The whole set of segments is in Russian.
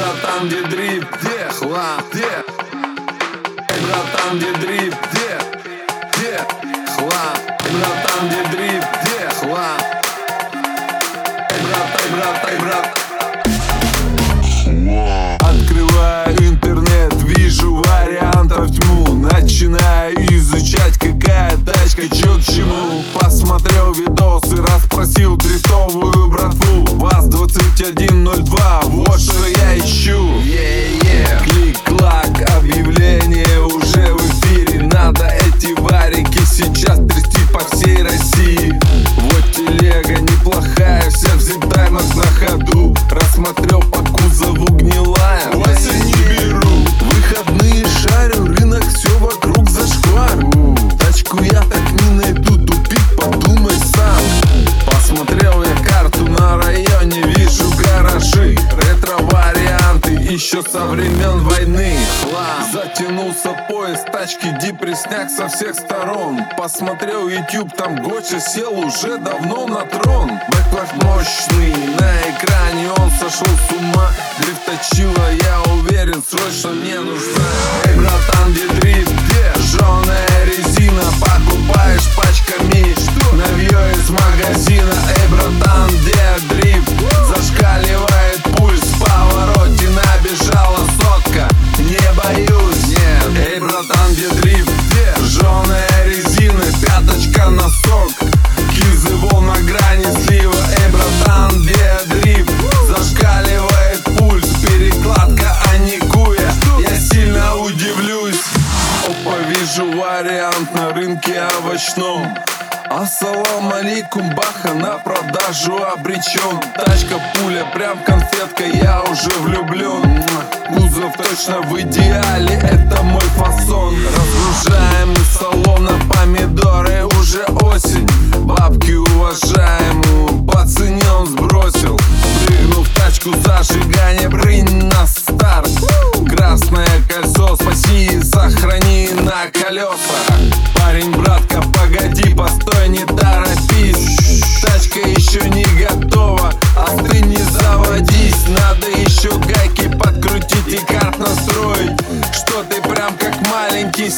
братан, где дрип, где? Хлам, где? Братан, где дрип, где? Где? Хлам? Братан, где дрип, где? Хлам? Эй, брат, эй, брат, эй, Открываю интернет, вижу вариантов тьму. Начинаю изучать, какая тачка, чё к чему. Посмотрел видосы, расспросил дрифтовую еще со времен войны Затянулся поезд, тачки депресняк со всех сторон. Посмотрел YouTube, там Гоча сел уже давно на трон. Бэклах мощный, на экране он сошел с ума Дрифточила, я Пяточка носок, кизы волн на грани слива. Эй, братан, где дрифт, зашкаливает пульс. Перекладка, а не куя, я сильно удивлюсь. Опа, вижу вариант на рынке овощном. Ассалам алейкум, баха на продажу обречен. Тачка, пуля, прям конфетка, я уже влюблен. Кузов точно в идеале, это мой фасон Разгружаем из салона помидоры,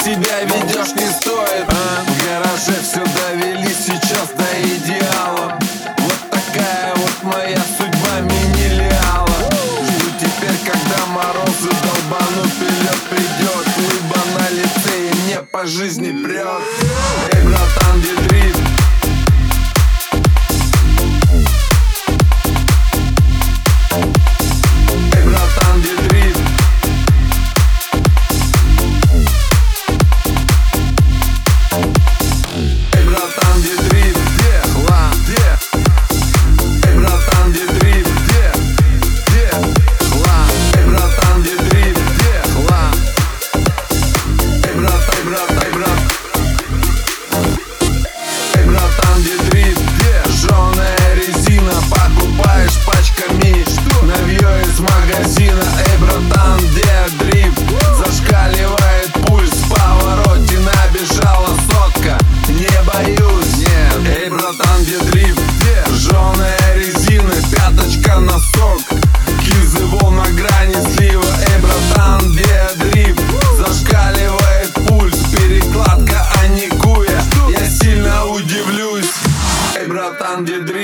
себя ведешь не стоит. А? В гараже все довели сейчас до идеала. Вот такая вот моя судьба мини-леала Жду теперь, когда морозы долбанут и лед придет Лыба на лице и мне по жизни прет Andy Dream.